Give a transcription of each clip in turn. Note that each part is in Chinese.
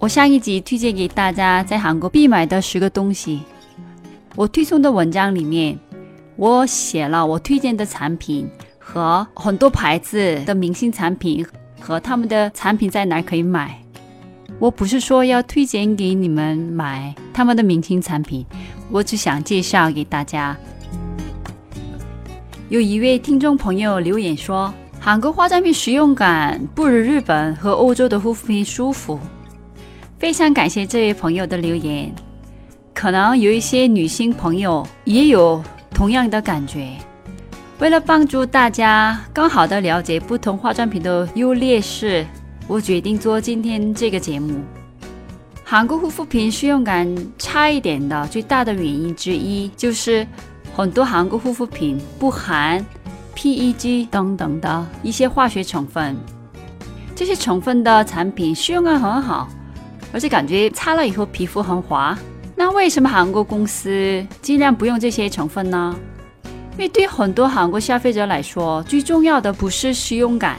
我上一集推荐给大家在韩国必买的十个东西。我推送的文章里面，我写了我推荐的产品和很多牌子的明星产品和他们的产品在哪可以买。我不是说要推荐给你们买他们的明星产品，我只想介绍给大家。有一位听众朋友留言说，韩国化妆品使用感不如日本和欧洲的护肤品舒服。非常感谢这位朋友的留言。可能有一些女性朋友也有同样的感觉。为了帮助大家更好的了解不同化妆品的优劣势，我决定做今天这个节目。韩国护肤品使用感差一点的最大的原因之一，就是很多韩国护肤品不含 PEG 等等的一些化学成分。这些成分的产品使用感很好。而且感觉擦了以后皮肤很滑，那为什么韩国公司尽量不用这些成分呢？因为对很多韩国消费者来说，最重要的不是使用感，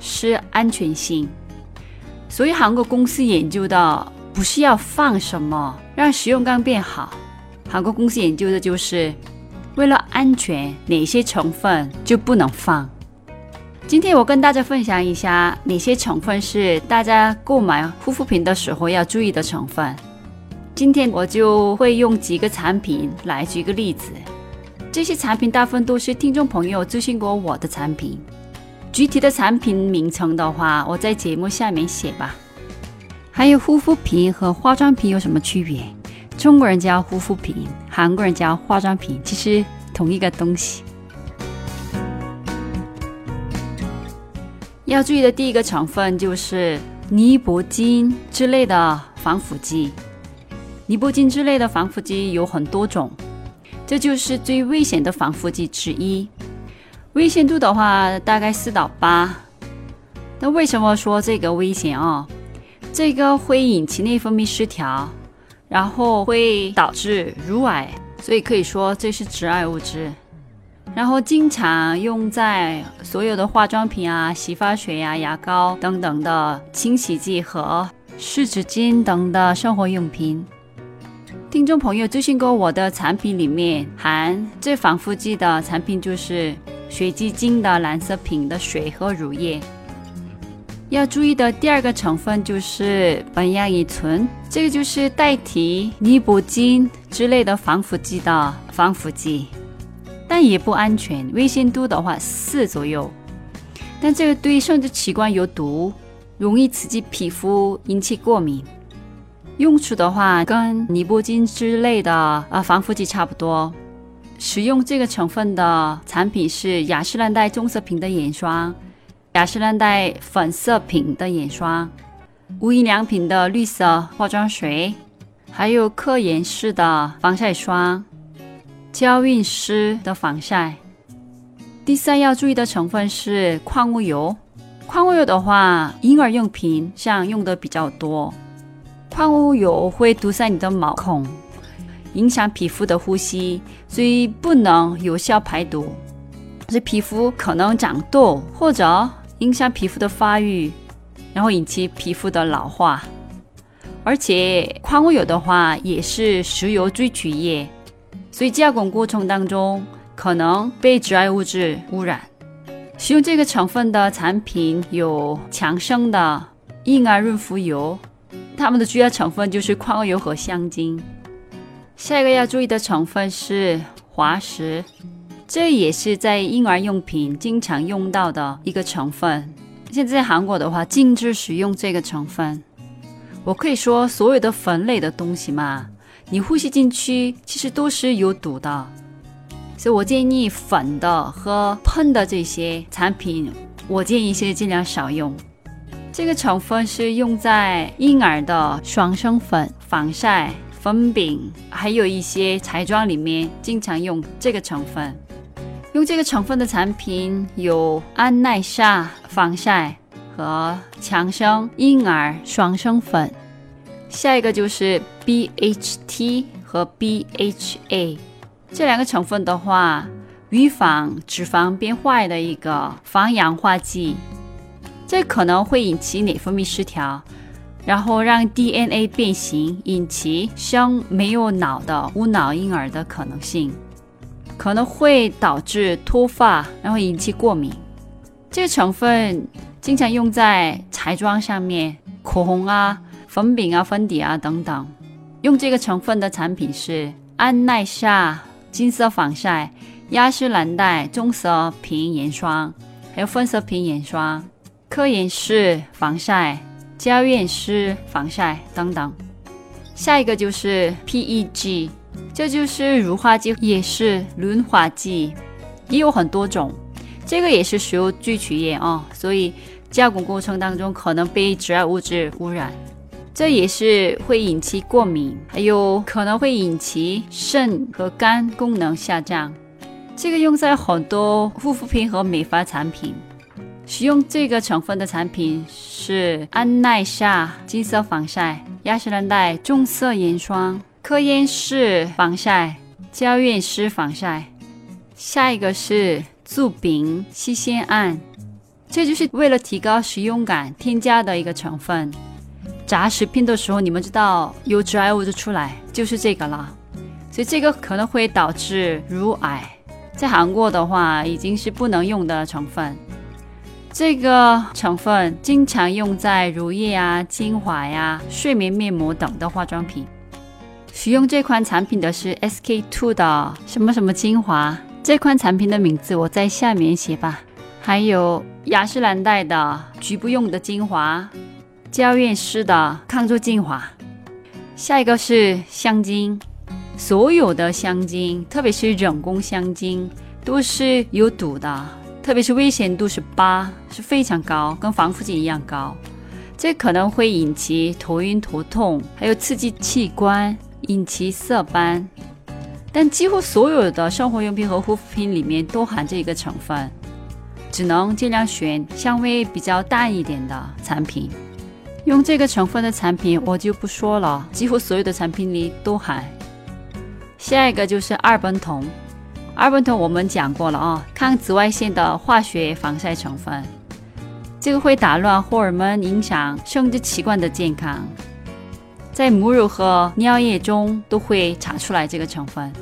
是安全性。所以韩国公司研究的不是要放什么让使用感变好，韩国公司研究的就是为了安全，哪些成分就不能放。今天我跟大家分享一下哪些成分是大家购买护肤品的时候要注意的成分。今天我就会用几个产品来举个例子。这些产品大部分都是听众朋友咨询过我的产品。具体的产品名称的话，我在节目下面写吧。还有护肤品和化妆品有什么区别？中国人叫护肤品，韩国人叫化妆品，其实同一个东西。要注意的第一个成分就是尼泊金之类的防腐剂。尼泊金之类的防腐剂有很多种，这就是最危险的防腐剂之一。危险度的话，大概四到八。那为什么说这个危险啊？这个会引起内分泌失调，然后会导致乳癌，所以可以说这是致癌物质。然后经常用在所有的化妆品啊、洗发水呀、牙膏等等的清洗剂和湿纸巾等的生活用品。听众朋友咨询过我的产品里面含这防腐剂的产品就是水基精的蓝色瓶的水和乳液。要注意的第二个成分就是苯亚乙醇，这个就是代替尼泊金之类的防腐剂的防腐剂。但也不安全，危险度的话四左右。但这个对生殖器官有毒，容易刺激皮肤，引起过敏。用处的话跟尼泊金之类的啊防腐剂差不多。使用这个成分的产品是雅诗兰黛棕色瓶的眼霜、雅诗兰黛粉色瓶的眼霜、无印良品的绿色化妆水，还有科颜氏的防晒霜。娇韵诗的防晒。第三要注意的成分是矿物油。矿物油的话，婴儿用品上用的比较多。矿物油会堵塞你的毛孔，影响皮肤的呼吸，所以不能有效排毒。这皮肤可能长痘，或者影响皮肤的发育，然后引起皮肤的老化。而且矿物油的话，也是石油萃取液。所以加工过程当中可能被致癌物质污染。使用这个成分的产品有强生的婴儿润肤油，它们的主要成分就是矿物油和香精。下一个要注意的成分是滑石，这也是在婴儿用品经常用到的一个成分。现在在韩国的话禁止使用这个成分。我可以说所有的粉类的东西嘛。你呼吸进去其实都是有毒的，所以我建议粉的和喷的这些产品，我建议是尽量少用。这个成分是用在婴儿的爽身粉、防晒粉饼，还有一些彩妆里面经常用这个成分。用这个成分的产品有安耐晒防晒和强生婴儿爽身粉。下一个就是 BHT 和 BHA 这两个成分的话，预防脂肪变坏的一个防氧化剂。这可能会引起内分泌失调，然后让 DNA 变形，引起生没有脑的无脑婴儿的可能性。可能会导致脱发，然后引起过敏。这个成分经常用在彩妆上面，口红啊、粉饼啊、粉底啊等等。用这个成分的产品是安耐晒金色防晒、雅诗兰黛棕色瓶眼霜，还有粉色瓶眼霜、科颜氏防晒、娇韵诗防晒等等。下一个就是 PEG。这就是乳化剂，也是润滑剂，也有很多种。这个也是石油聚酯液啊，所以加工过程当中可能被致癌物质污染，这也是会引起过敏，还有可能会引起肾和肝功能下降。这个用在很多护肤品和美发产品，使用这个成分的产品是安耐晒金色防晒、雅诗兰黛棕色眼霜。科颜氏防晒、娇艳诗防晒，下一个是助丙烯酰胺，这就是为了提高使用感添加的一个成分。炸食品的时候，你们知道有致癌物质出来，就是这个了。所以这个可能会导致乳癌，在韩国的话已经是不能用的成分。这个成分经常用在乳液啊、精华呀、睡眠面膜等的化妆品。使用这款产品的是 SK two 的什么什么精华，这款产品的名字我在下面写吧。还有雅诗兰黛的局部用的精华，娇艳诗的抗皱精华。下一个是香精，所有的香精，特别是人工香精，都是有毒的，特别是危险度是八，是非常高，跟防腐剂一样高。这可能会引起头晕头痛，还有刺激器官。引起色斑，但几乎所有的生活用品和护肤品里面都含这个成分，只能尽量选香味比较淡一点的产品。用这个成分的产品我就不说了，几乎所有的产品里都含。下一个就是二苯酮，二苯酮我们讲过了啊，抗紫外线的化学防晒成分，这个会打乱荷尔蒙，影响生殖器官的健康。在母乳和尿液中都会查出来这个成分。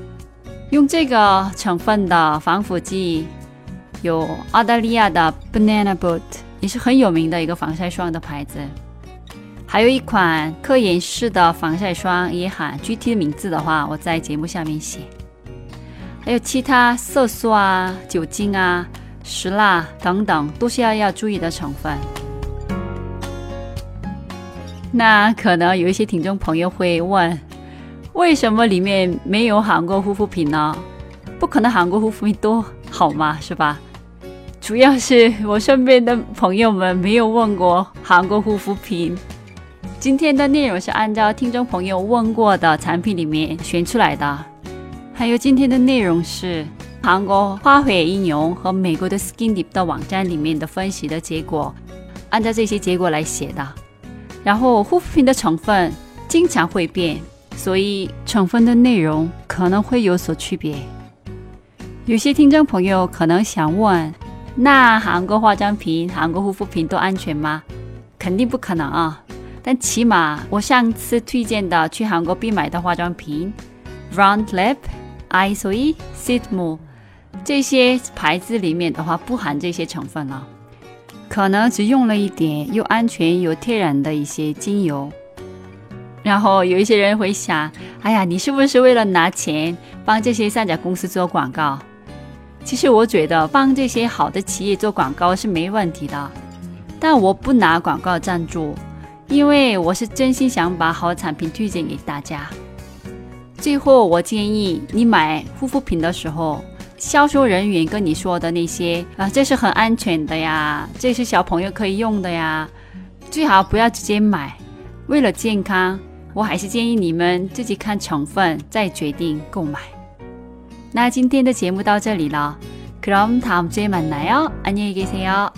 用这个成分的防腐剂有澳大利亚的 Banana Boat，也是很有名的一个防晒霜的牌子。还有一款科颜氏的防晒霜也喊，具体的名字的话我在节目下面写。还有其他色素啊、酒精啊、石蜡等等，都是要要注意的成分。那可能有一些听众朋友会问，为什么里面没有韩国护肤品呢？不可能韩国护肤品都好嘛，是吧？主要是我身边的朋友们没有问过韩国护肤品。今天的内容是按照听众朋友问过的产品里面选出来的，还有今天的内容是韩国花卉应用和美国的 Skin Deep 的网站里面的分析的结果，按照这些结果来写的。然后护肤品的成分经常会变，所以成分的内容可能会有所区别。有些听众朋友可能想问：那韩国化妆品、韩国护肤品都安全吗？肯定不可能啊！但起码我上次推荐的去韩国必买的化妆品，Round Lab、Isoi、Sitmo 这些牌子里面的话，不含这些成分了。可能只用了一点又安全又天然的一些精油，然后有一些人会想：哎呀，你是不是为了拿钱帮这些三甲公司做广告？其实我觉得帮这些好的企业做广告是没问题的，但我不拿广告赞助，因为我是真心想把好产品推荐给大家。最后，我建议你买护肤品的时候。销售人员跟你说的那些啊，这是很安全的呀，这是小朋友可以用的呀， 最好不要直接买。为了健康，我还是建议你们自己看成分再决定购买。那今天的节目到这里了，그럼다음주에만나요안녕히계세요